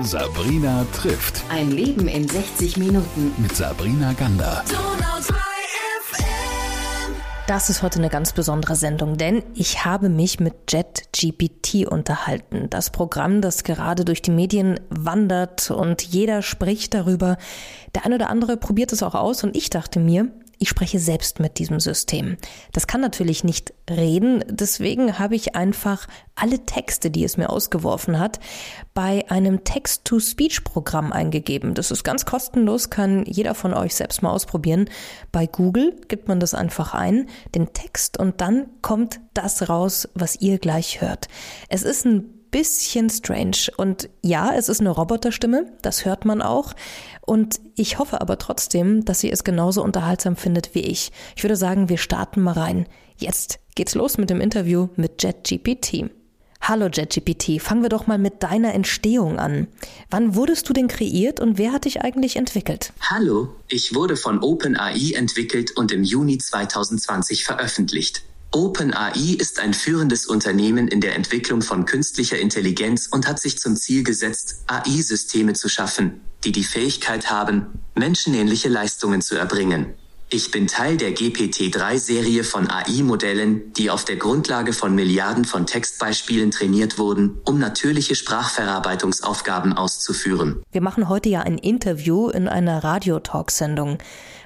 Sabrina trifft. Ein Leben in 60 Minuten. Mit Sabrina Gander. Das ist heute eine ganz besondere Sendung, denn ich habe mich mit JetGPT unterhalten. Das Programm, das gerade durch die Medien wandert und jeder spricht darüber. Der eine oder andere probiert es auch aus und ich dachte mir, ich spreche selbst mit diesem System. Das kann natürlich nicht reden, deswegen habe ich einfach alle Texte, die es mir ausgeworfen hat, bei einem Text-to-Speech-Programm eingegeben. Das ist ganz kostenlos, kann jeder von euch selbst mal ausprobieren. Bei Google gibt man das einfach ein, den Text, und dann kommt das raus, was ihr gleich hört. Es ist ein bisschen strange. Und ja, es ist eine Roboterstimme, das hört man auch. Und ich hoffe aber trotzdem, dass ihr es genauso unterhaltsam findet wie ich. Ich würde sagen, wir starten mal rein. Jetzt geht's los mit dem Interview mit JetGPT. Hallo JetGPT, fangen wir doch mal mit deiner Entstehung an. Wann wurdest du denn kreiert und wer hat dich eigentlich entwickelt? Hallo, ich wurde von OpenAI entwickelt und im Juni 2020 veröffentlicht. OpenAI ist ein führendes Unternehmen in der Entwicklung von künstlicher Intelligenz und hat sich zum Ziel gesetzt, AI-Systeme zu schaffen, die die Fähigkeit haben, menschenähnliche Leistungen zu erbringen. Ich bin Teil der GPT-3-Serie von AI-Modellen, die auf der Grundlage von Milliarden von Textbeispielen trainiert wurden, um natürliche Sprachverarbeitungsaufgaben auszuführen. Wir machen heute ja ein Interview in einer Radiotalk-Sendung.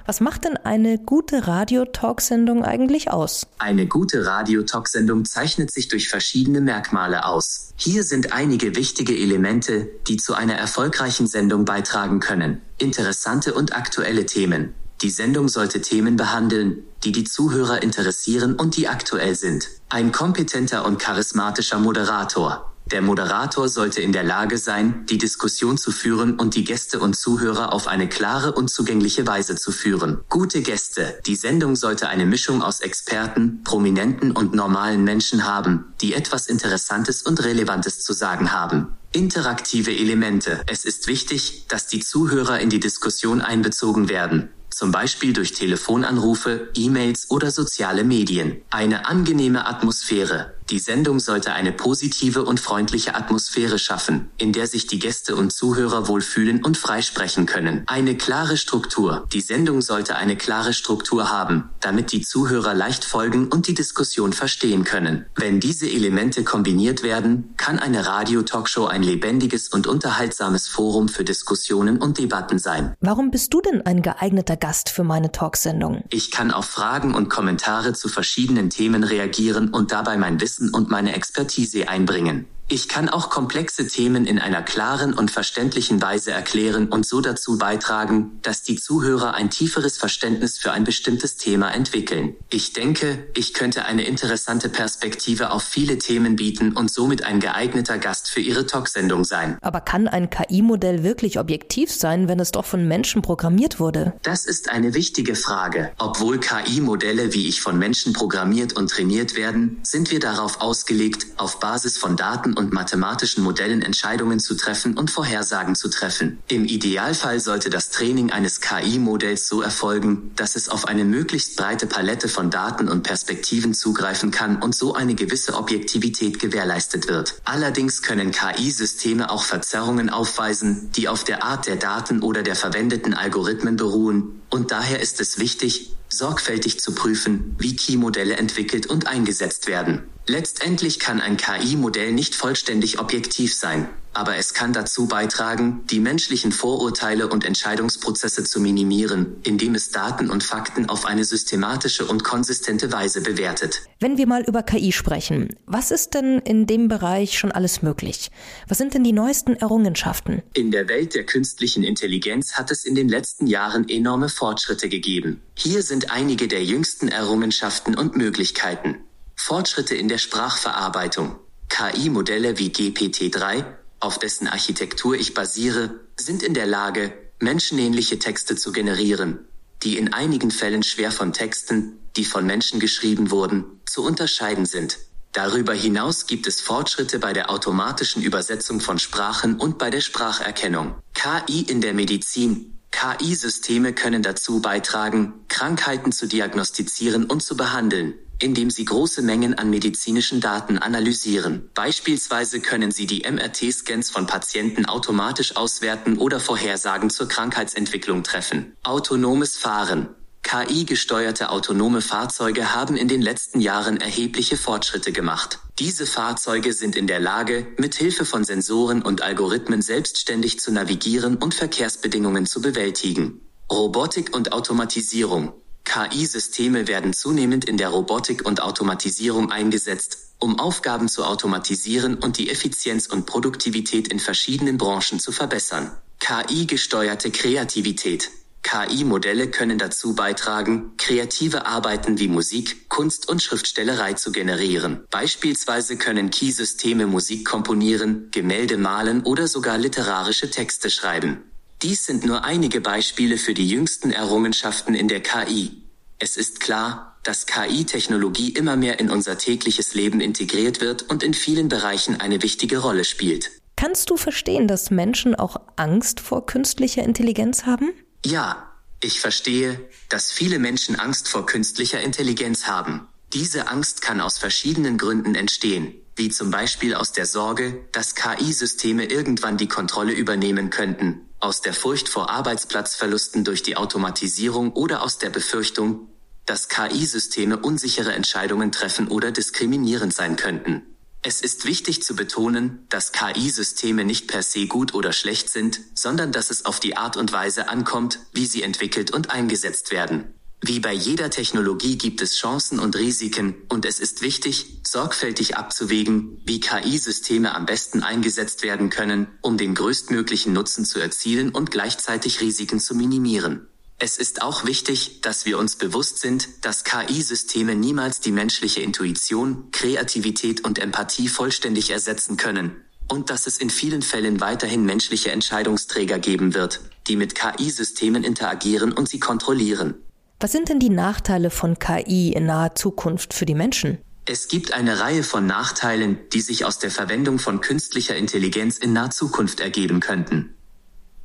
Was macht denn eine gute Radiotalk-Sendung eigentlich aus? Eine gute Radiotalk-Sendung zeichnet sich durch verschiedene Merkmale aus. Hier sind einige wichtige Elemente, die zu einer erfolgreichen Sendung beitragen können. Interessante und aktuelle Themen. Die Sendung sollte Themen behandeln, die die Zuhörer interessieren und die aktuell sind. Ein kompetenter und charismatischer Moderator. Der Moderator sollte in der Lage sein, die Diskussion zu führen und die Gäste und Zuhörer auf eine klare und zugängliche Weise zu führen. Gute Gäste. Die Sendung sollte eine Mischung aus Experten, Prominenten und normalen Menschen haben, die etwas Interessantes und Relevantes zu sagen haben. Interaktive Elemente. Es ist wichtig, dass die Zuhörer in die Diskussion einbezogen werden zum Beispiel durch Telefonanrufe, E-Mails oder soziale Medien. Eine angenehme Atmosphäre. Die Sendung sollte eine positive und freundliche Atmosphäre schaffen, in der sich die Gäste und Zuhörer wohlfühlen und freisprechen können. Eine klare Struktur. Die Sendung sollte eine klare Struktur haben, damit die Zuhörer leicht folgen und die Diskussion verstehen können. Wenn diese Elemente kombiniert werden, kann eine Radio-Talkshow ein lebendiges und unterhaltsames Forum für Diskussionen und Debatten sein. Warum bist du denn ein geeigneter Gast für meine Talksendung? Ich kann auf Fragen und Kommentare zu verschiedenen Themen reagieren und dabei mein Wissen und meine Expertise einbringen. Ich kann auch komplexe Themen in einer klaren und verständlichen Weise erklären und so dazu beitragen, dass die Zuhörer ein tieferes Verständnis für ein bestimmtes Thema entwickeln. Ich denke, ich könnte eine interessante Perspektive auf viele Themen bieten und somit ein geeigneter Gast für Ihre Talksendung sein. Aber kann ein KI-Modell wirklich objektiv sein, wenn es doch von Menschen programmiert wurde? Das ist eine wichtige Frage. Obwohl KI-Modelle wie ich von Menschen programmiert und trainiert werden, sind wir darauf ausgelegt, auf Basis von Daten und mathematischen Modellen Entscheidungen zu treffen und Vorhersagen zu treffen. Im Idealfall sollte das Training eines KI-Modells so erfolgen, dass es auf eine möglichst breite Palette von Daten und Perspektiven zugreifen kann und so eine gewisse Objektivität gewährleistet wird. Allerdings können KI-Systeme auch Verzerrungen aufweisen, die auf der Art der Daten oder der verwendeten Algorithmen beruhen, und daher ist es wichtig, sorgfältig zu prüfen, wie KI-Modelle entwickelt und eingesetzt werden. Letztendlich kann ein KI-Modell nicht vollständig objektiv sein aber es kann dazu beitragen, die menschlichen Vorurteile und Entscheidungsprozesse zu minimieren, indem es Daten und Fakten auf eine systematische und konsistente Weise bewertet. Wenn wir mal über KI sprechen, was ist denn in dem Bereich schon alles möglich? Was sind denn die neuesten Errungenschaften? In der Welt der künstlichen Intelligenz hat es in den letzten Jahren enorme Fortschritte gegeben. Hier sind einige der jüngsten Errungenschaften und Möglichkeiten. Fortschritte in der Sprachverarbeitung. KI-Modelle wie GPT-3 auf dessen Architektur ich basiere, sind in der Lage, menschenähnliche Texte zu generieren, die in einigen Fällen schwer von Texten, die von Menschen geschrieben wurden, zu unterscheiden sind. Darüber hinaus gibt es Fortschritte bei der automatischen Übersetzung von Sprachen und bei der Spracherkennung. KI in der Medizin. KI-Systeme können dazu beitragen, Krankheiten zu diagnostizieren und zu behandeln indem sie große Mengen an medizinischen Daten analysieren. Beispielsweise können sie die MRT-Scans von Patienten automatisch auswerten oder Vorhersagen zur Krankheitsentwicklung treffen. Autonomes Fahren. KI-gesteuerte autonome Fahrzeuge haben in den letzten Jahren erhebliche Fortschritte gemacht. Diese Fahrzeuge sind in der Lage, mit Hilfe von Sensoren und Algorithmen selbstständig zu navigieren und Verkehrsbedingungen zu bewältigen. Robotik und Automatisierung. KI-Systeme werden zunehmend in der Robotik und Automatisierung eingesetzt, um Aufgaben zu automatisieren und die Effizienz und Produktivität in verschiedenen Branchen zu verbessern. KI-gesteuerte Kreativität. KI-Modelle können dazu beitragen, kreative Arbeiten wie Musik, Kunst und Schriftstellerei zu generieren. Beispielsweise können Key-Systeme Musik komponieren, Gemälde malen oder sogar literarische Texte schreiben. Dies sind nur einige Beispiele für die jüngsten Errungenschaften in der KI. Es ist klar, dass KI-Technologie immer mehr in unser tägliches Leben integriert wird und in vielen Bereichen eine wichtige Rolle spielt. Kannst du verstehen, dass Menschen auch Angst vor künstlicher Intelligenz haben? Ja, ich verstehe, dass viele Menschen Angst vor künstlicher Intelligenz haben. Diese Angst kann aus verschiedenen Gründen entstehen, wie zum Beispiel aus der Sorge, dass KI-Systeme irgendwann die Kontrolle übernehmen könnten, aus der Furcht vor Arbeitsplatzverlusten durch die Automatisierung oder aus der Befürchtung, dass KI-Systeme unsichere Entscheidungen treffen oder diskriminierend sein könnten. Es ist wichtig zu betonen, dass KI-Systeme nicht per se gut oder schlecht sind, sondern dass es auf die Art und Weise ankommt, wie sie entwickelt und eingesetzt werden. Wie bei jeder Technologie gibt es Chancen und Risiken, und es ist wichtig, sorgfältig abzuwägen, wie KI-Systeme am besten eingesetzt werden können, um den größtmöglichen Nutzen zu erzielen und gleichzeitig Risiken zu minimieren. Es ist auch wichtig, dass wir uns bewusst sind, dass KI-Systeme niemals die menschliche Intuition, Kreativität und Empathie vollständig ersetzen können, und dass es in vielen Fällen weiterhin menschliche Entscheidungsträger geben wird, die mit KI-Systemen interagieren und sie kontrollieren. Was sind denn die Nachteile von KI in naher Zukunft für die Menschen? Es gibt eine Reihe von Nachteilen, die sich aus der Verwendung von künstlicher Intelligenz in naher Zukunft ergeben könnten.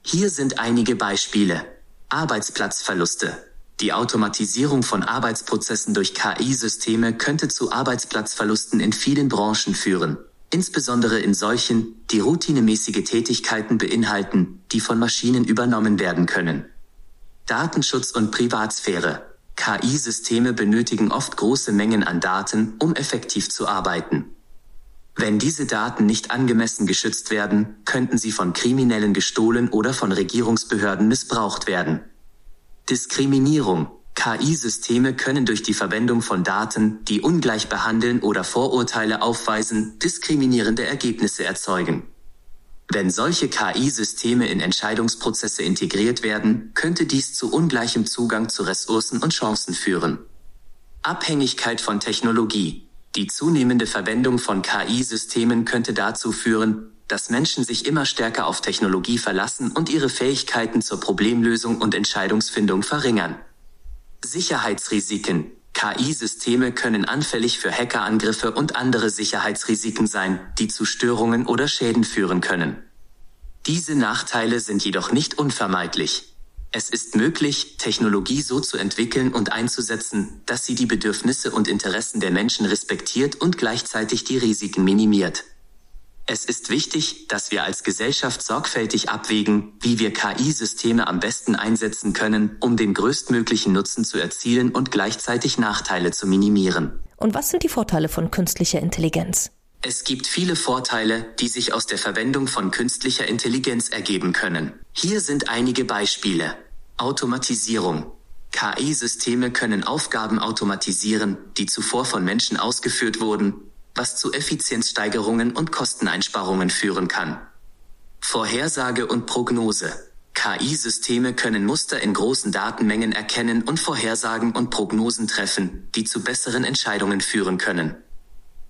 Hier sind einige Beispiele. Arbeitsplatzverluste. Die Automatisierung von Arbeitsprozessen durch KI-Systeme könnte zu Arbeitsplatzverlusten in vielen Branchen führen, insbesondere in solchen, die routinemäßige Tätigkeiten beinhalten, die von Maschinen übernommen werden können. Datenschutz und Privatsphäre. KI-Systeme benötigen oft große Mengen an Daten, um effektiv zu arbeiten. Wenn diese Daten nicht angemessen geschützt werden, könnten sie von Kriminellen gestohlen oder von Regierungsbehörden missbraucht werden. Diskriminierung. KI-Systeme können durch die Verwendung von Daten, die ungleich behandeln oder Vorurteile aufweisen, diskriminierende Ergebnisse erzeugen. Wenn solche KI-Systeme in Entscheidungsprozesse integriert werden, könnte dies zu ungleichem Zugang zu Ressourcen und Chancen führen. Abhängigkeit von Technologie. Die zunehmende Verwendung von KI-Systemen könnte dazu führen, dass Menschen sich immer stärker auf Technologie verlassen und ihre Fähigkeiten zur Problemlösung und Entscheidungsfindung verringern. Sicherheitsrisiken. KI-Systeme können anfällig für Hackerangriffe und andere Sicherheitsrisiken sein, die zu Störungen oder Schäden führen können. Diese Nachteile sind jedoch nicht unvermeidlich. Es ist möglich, Technologie so zu entwickeln und einzusetzen, dass sie die Bedürfnisse und Interessen der Menschen respektiert und gleichzeitig die Risiken minimiert. Es ist wichtig, dass wir als Gesellschaft sorgfältig abwägen, wie wir KI-Systeme am besten einsetzen können, um den größtmöglichen Nutzen zu erzielen und gleichzeitig Nachteile zu minimieren. Und was sind die Vorteile von künstlicher Intelligenz? Es gibt viele Vorteile, die sich aus der Verwendung von künstlicher Intelligenz ergeben können. Hier sind einige Beispiele. Automatisierung. KI-Systeme können Aufgaben automatisieren, die zuvor von Menschen ausgeführt wurden, was zu Effizienzsteigerungen und Kosteneinsparungen führen kann. Vorhersage und Prognose. KI-Systeme können Muster in großen Datenmengen erkennen und Vorhersagen und Prognosen treffen, die zu besseren Entscheidungen führen können.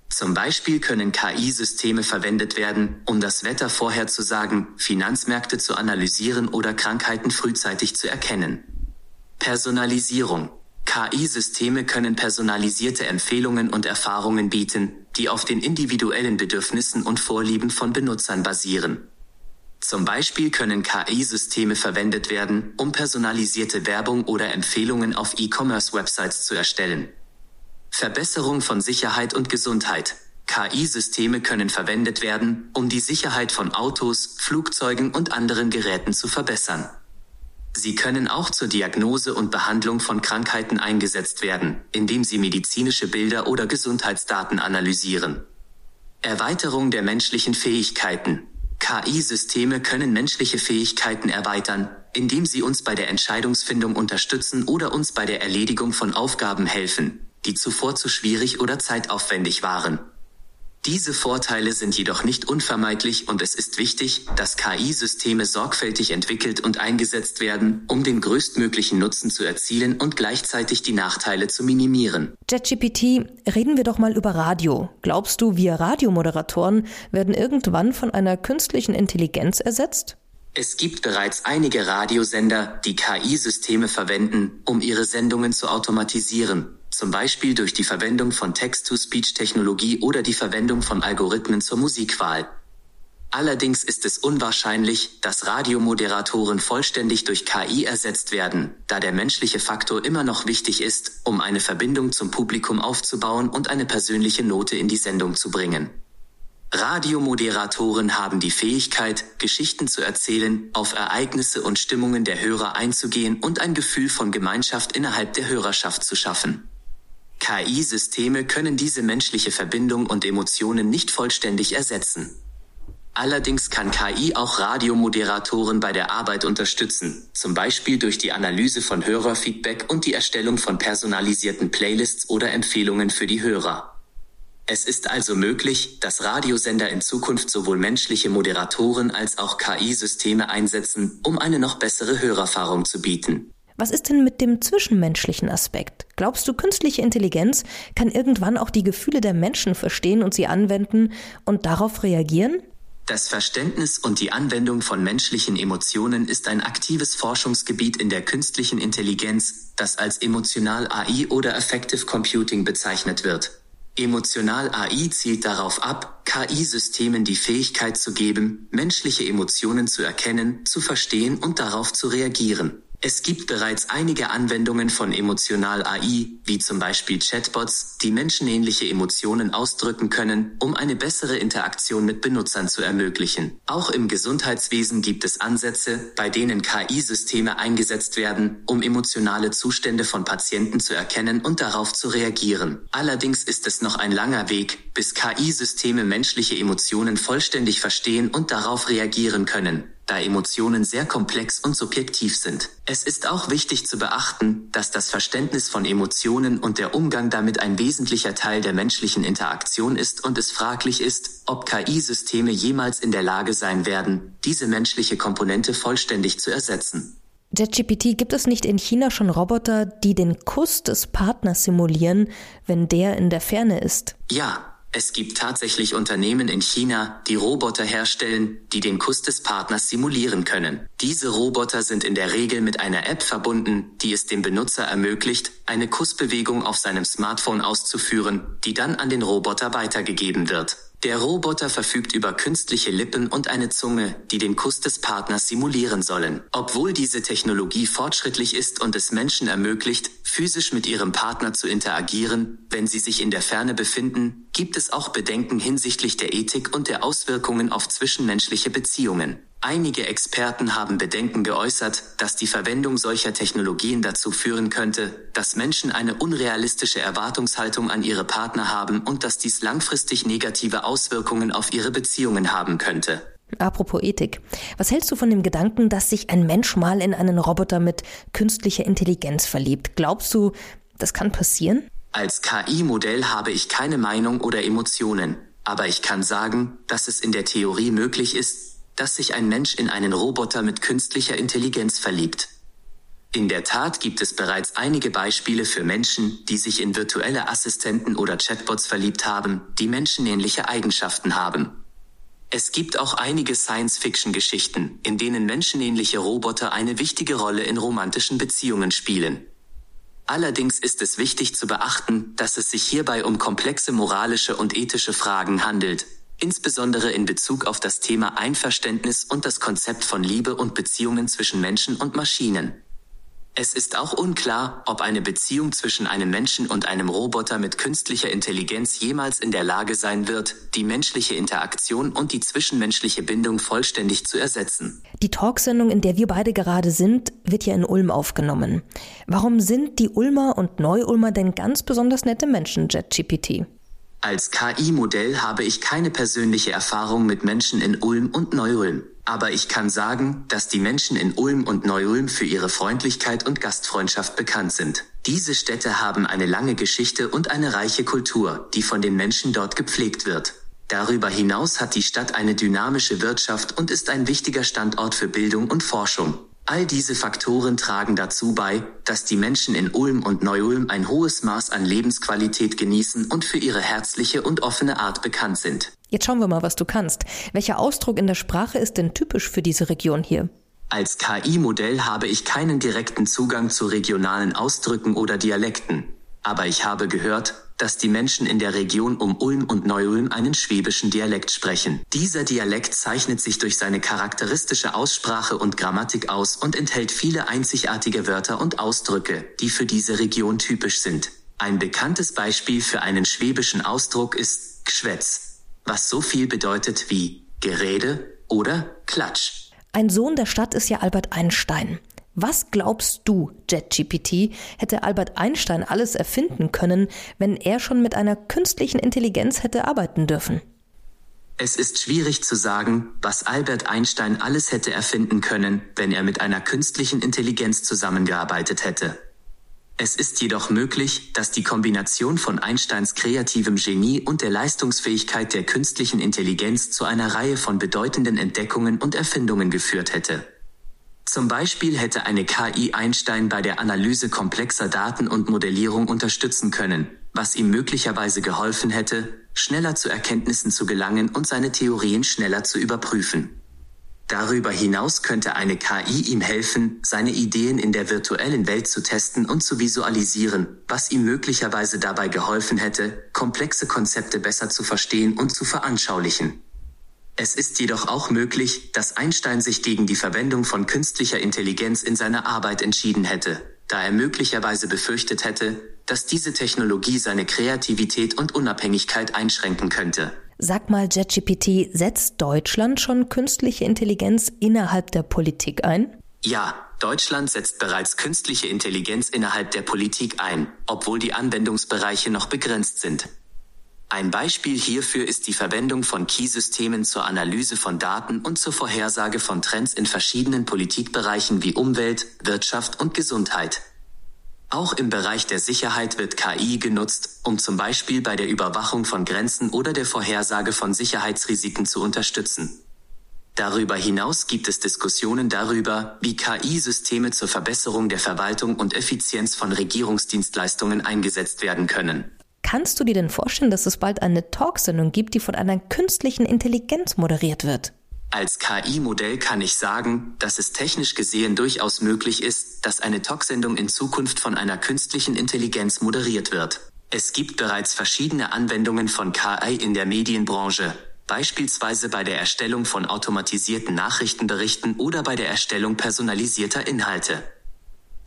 Zum Beispiel können KI-Systeme verwendet werden, um das Wetter vorherzusagen, Finanzmärkte zu analysieren oder Krankheiten frühzeitig zu erkennen. Personalisierung. KI-Systeme können personalisierte Empfehlungen und Erfahrungen bieten, die auf den individuellen Bedürfnissen und Vorlieben von Benutzern basieren. Zum Beispiel können KI-Systeme verwendet werden, um personalisierte Werbung oder Empfehlungen auf E-Commerce-Websites zu erstellen. Verbesserung von Sicherheit und Gesundheit. KI-Systeme können verwendet werden, um die Sicherheit von Autos, Flugzeugen und anderen Geräten zu verbessern. Sie können auch zur Diagnose und Behandlung von Krankheiten eingesetzt werden, indem sie medizinische Bilder oder Gesundheitsdaten analysieren. Erweiterung der menschlichen Fähigkeiten. KI-Systeme können menschliche Fähigkeiten erweitern, indem sie uns bei der Entscheidungsfindung unterstützen oder uns bei der Erledigung von Aufgaben helfen, die zuvor zu schwierig oder zeitaufwendig waren. Diese Vorteile sind jedoch nicht unvermeidlich und es ist wichtig, dass KI-Systeme sorgfältig entwickelt und eingesetzt werden, um den größtmöglichen Nutzen zu erzielen und gleichzeitig die Nachteile zu minimieren. JetGPT, reden wir doch mal über Radio. Glaubst du, wir Radiomoderatoren werden irgendwann von einer künstlichen Intelligenz ersetzt? Es gibt bereits einige Radiosender, die KI-Systeme verwenden, um ihre Sendungen zu automatisieren zum Beispiel durch die Verwendung von Text-to-Speech-Technologie oder die Verwendung von Algorithmen zur Musikwahl. Allerdings ist es unwahrscheinlich, dass Radiomoderatoren vollständig durch KI ersetzt werden, da der menschliche Faktor immer noch wichtig ist, um eine Verbindung zum Publikum aufzubauen und eine persönliche Note in die Sendung zu bringen. Radiomoderatoren haben die Fähigkeit, Geschichten zu erzählen, auf Ereignisse und Stimmungen der Hörer einzugehen und ein Gefühl von Gemeinschaft innerhalb der Hörerschaft zu schaffen. KI-Systeme können diese menschliche Verbindung und Emotionen nicht vollständig ersetzen. Allerdings kann KI auch Radiomoderatoren bei der Arbeit unterstützen, zum Beispiel durch die Analyse von Hörerfeedback und die Erstellung von personalisierten Playlists oder Empfehlungen für die Hörer. Es ist also möglich, dass Radiosender in Zukunft sowohl menschliche Moderatoren als auch KI-Systeme einsetzen, um eine noch bessere Hörerfahrung zu bieten. Was ist denn mit dem zwischenmenschlichen Aspekt? Glaubst du, künstliche Intelligenz kann irgendwann auch die Gefühle der Menschen verstehen und sie anwenden und darauf reagieren? Das Verständnis und die Anwendung von menschlichen Emotionen ist ein aktives Forschungsgebiet in der künstlichen Intelligenz, das als emotional AI oder Effective Computing bezeichnet wird. Emotional AI zielt darauf ab, KI-Systemen die Fähigkeit zu geben, menschliche Emotionen zu erkennen, zu verstehen und darauf zu reagieren. Es gibt bereits einige Anwendungen von Emotional AI, wie zum Beispiel Chatbots, die menschenähnliche Emotionen ausdrücken können, um eine bessere Interaktion mit Benutzern zu ermöglichen. Auch im Gesundheitswesen gibt es Ansätze, bei denen KI-Systeme eingesetzt werden, um emotionale Zustände von Patienten zu erkennen und darauf zu reagieren. Allerdings ist es noch ein langer Weg, bis KI-Systeme menschliche Emotionen vollständig verstehen und darauf reagieren können da Emotionen sehr komplex und subjektiv sind. Es ist auch wichtig zu beachten, dass das Verständnis von Emotionen und der Umgang damit ein wesentlicher Teil der menschlichen Interaktion ist und es fraglich ist, ob KI-Systeme jemals in der Lage sein werden, diese menschliche Komponente vollständig zu ersetzen. JetGPT, gibt es nicht in China schon Roboter, die den Kuss des Partners simulieren, wenn der in der Ferne ist? Ja, es gibt tatsächlich Unternehmen in China, die Roboter herstellen, die den Kuss des Partners simulieren können. Diese Roboter sind in der Regel mit einer App verbunden, die es dem Benutzer ermöglicht, eine Kussbewegung auf seinem Smartphone auszuführen, die dann an den Roboter weitergegeben wird. Der Roboter verfügt über künstliche Lippen und eine Zunge, die den Kuss des Partners simulieren sollen. Obwohl diese Technologie fortschrittlich ist und es Menschen ermöglicht, physisch mit ihrem Partner zu interagieren, wenn sie sich in der Ferne befinden, gibt es auch Bedenken hinsichtlich der Ethik und der Auswirkungen auf zwischenmenschliche Beziehungen. Einige Experten haben Bedenken geäußert, dass die Verwendung solcher Technologien dazu führen könnte, dass Menschen eine unrealistische Erwartungshaltung an ihre Partner haben und dass dies langfristig negative Auswirkungen auf ihre Beziehungen haben könnte. Apropos Ethik. Was hältst du von dem Gedanken, dass sich ein Mensch mal in einen Roboter mit künstlicher Intelligenz verliebt? Glaubst du, das kann passieren? Als KI-Modell habe ich keine Meinung oder Emotionen, aber ich kann sagen, dass es in der Theorie möglich ist, dass sich ein Mensch in einen Roboter mit künstlicher Intelligenz verliebt. In der Tat gibt es bereits einige Beispiele für Menschen, die sich in virtuelle Assistenten oder Chatbots verliebt haben, die menschenähnliche Eigenschaften haben. Es gibt auch einige Science-Fiction-Geschichten, in denen menschenähnliche Roboter eine wichtige Rolle in romantischen Beziehungen spielen. Allerdings ist es wichtig zu beachten, dass es sich hierbei um komplexe moralische und ethische Fragen handelt, insbesondere in Bezug auf das Thema Einverständnis und das Konzept von Liebe und Beziehungen zwischen Menschen und Maschinen. Es ist auch unklar, ob eine Beziehung zwischen einem Menschen und einem Roboter mit künstlicher Intelligenz jemals in der Lage sein wird, die menschliche Interaktion und die zwischenmenschliche Bindung vollständig zu ersetzen. Die Talksendung, in der wir beide gerade sind, wird ja in Ulm aufgenommen. Warum sind die Ulmer und Neu-Ulmer denn ganz besonders nette Menschen, JetGPT? Als KI-Modell habe ich keine persönliche Erfahrung mit Menschen in Ulm und Neu-Ulm. Aber ich kann sagen, dass die Menschen in Ulm und Neu-Ulm für ihre Freundlichkeit und Gastfreundschaft bekannt sind. Diese Städte haben eine lange Geschichte und eine reiche Kultur, die von den Menschen dort gepflegt wird. Darüber hinaus hat die Stadt eine dynamische Wirtschaft und ist ein wichtiger Standort für Bildung und Forschung. All diese Faktoren tragen dazu bei, dass die Menschen in Ulm und Neu-Ulm ein hohes Maß an Lebensqualität genießen und für ihre herzliche und offene Art bekannt sind. Jetzt schauen wir mal, was du kannst. Welcher Ausdruck in der Sprache ist denn typisch für diese Region hier? Als KI-Modell habe ich keinen direkten Zugang zu regionalen Ausdrücken oder Dialekten. Aber ich habe gehört, dass die Menschen in der Region um Ulm und Neu-Ulm einen schwäbischen Dialekt sprechen. Dieser Dialekt zeichnet sich durch seine charakteristische Aussprache und Grammatik aus und enthält viele einzigartige Wörter und Ausdrücke, die für diese Region typisch sind. Ein bekanntes Beispiel für einen schwäbischen Ausdruck ist Gschwätz, was so viel bedeutet wie Gerede oder Klatsch. Ein Sohn der Stadt ist ja Albert Einstein. Was glaubst du, JetGPT, hätte Albert Einstein alles erfinden können, wenn er schon mit einer künstlichen Intelligenz hätte arbeiten dürfen? Es ist schwierig zu sagen, was Albert Einstein alles hätte erfinden können, wenn er mit einer künstlichen Intelligenz zusammengearbeitet hätte. Es ist jedoch möglich, dass die Kombination von Einsteins kreativem Genie und der Leistungsfähigkeit der künstlichen Intelligenz zu einer Reihe von bedeutenden Entdeckungen und Erfindungen geführt hätte. Zum Beispiel hätte eine KI Einstein bei der Analyse komplexer Daten und Modellierung unterstützen können, was ihm möglicherweise geholfen hätte, schneller zu Erkenntnissen zu gelangen und seine Theorien schneller zu überprüfen. Darüber hinaus könnte eine KI ihm helfen, seine Ideen in der virtuellen Welt zu testen und zu visualisieren, was ihm möglicherweise dabei geholfen hätte, komplexe Konzepte besser zu verstehen und zu veranschaulichen. Es ist jedoch auch möglich, dass Einstein sich gegen die Verwendung von künstlicher Intelligenz in seiner Arbeit entschieden hätte, da er möglicherweise befürchtet hätte, dass diese Technologie seine Kreativität und Unabhängigkeit einschränken könnte. Sag mal, JetGPT, setzt Deutschland schon künstliche Intelligenz innerhalb der Politik ein? Ja, Deutschland setzt bereits künstliche Intelligenz innerhalb der Politik ein, obwohl die Anwendungsbereiche noch begrenzt sind. Ein Beispiel hierfür ist die Verwendung von Key-Systemen zur Analyse von Daten und zur Vorhersage von Trends in verschiedenen Politikbereichen wie Umwelt, Wirtschaft und Gesundheit. Auch im Bereich der Sicherheit wird KI genutzt, um zum Beispiel bei der Überwachung von Grenzen oder der Vorhersage von Sicherheitsrisiken zu unterstützen. Darüber hinaus gibt es Diskussionen darüber, wie KI-Systeme zur Verbesserung der Verwaltung und Effizienz von Regierungsdienstleistungen eingesetzt werden können. Kannst du dir denn vorstellen, dass es bald eine Talksendung gibt, die von einer künstlichen Intelligenz moderiert wird? Als KI-Modell kann ich sagen, dass es technisch gesehen durchaus möglich ist, dass eine Talksendung in Zukunft von einer künstlichen Intelligenz moderiert wird. Es gibt bereits verschiedene Anwendungen von KI in der Medienbranche, beispielsweise bei der Erstellung von automatisierten Nachrichtenberichten oder bei der Erstellung personalisierter Inhalte.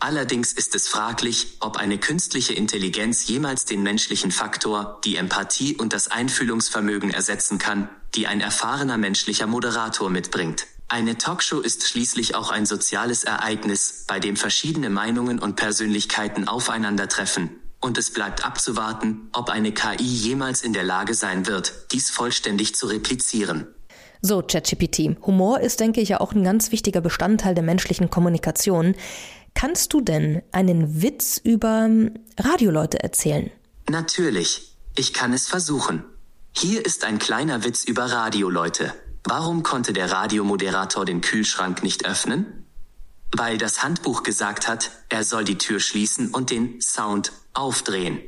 Allerdings ist es fraglich, ob eine künstliche Intelligenz jemals den menschlichen Faktor, die Empathie und das Einfühlungsvermögen ersetzen kann, die ein erfahrener menschlicher Moderator mitbringt. Eine Talkshow ist schließlich auch ein soziales Ereignis, bei dem verschiedene Meinungen und Persönlichkeiten aufeinandertreffen. Und es bleibt abzuwarten, ob eine KI jemals in der Lage sein wird, dies vollständig zu replizieren. So, ChatGPT. Humor ist, denke ich, ja auch ein ganz wichtiger Bestandteil der menschlichen Kommunikation. Kannst du denn einen Witz über ähm, Radioleute erzählen? Natürlich. Ich kann es versuchen. Hier ist ein kleiner Witz über Radioleute. Warum konnte der Radiomoderator den Kühlschrank nicht öffnen? Weil das Handbuch gesagt hat, er soll die Tür schließen und den Sound aufdrehen.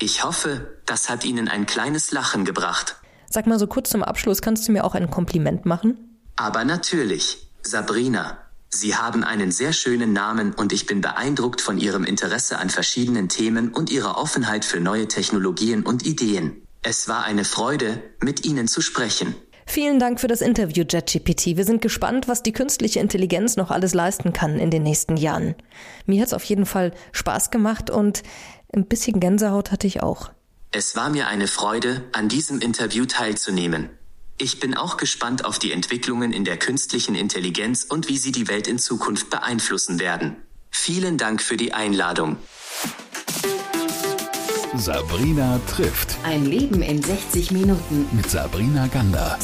Ich hoffe, das hat Ihnen ein kleines Lachen gebracht. Sag mal so kurz zum Abschluss, kannst du mir auch ein Kompliment machen? Aber natürlich, Sabrina. Sie haben einen sehr schönen Namen und ich bin beeindruckt von Ihrem Interesse an verschiedenen Themen und Ihrer Offenheit für neue Technologien und Ideen. Es war eine Freude, mit Ihnen zu sprechen. Vielen Dank für das Interview, JetGPT. Wir sind gespannt, was die künstliche Intelligenz noch alles leisten kann in den nächsten Jahren. Mir hat es auf jeden Fall Spaß gemacht und ein bisschen Gänsehaut hatte ich auch. Es war mir eine Freude, an diesem Interview teilzunehmen. Ich bin auch gespannt auf die Entwicklungen in der künstlichen Intelligenz und wie sie die Welt in Zukunft beeinflussen werden. Vielen Dank für die Einladung. Sabrina trifft Ein Leben in 60 Minuten. mit Sabrina Gander.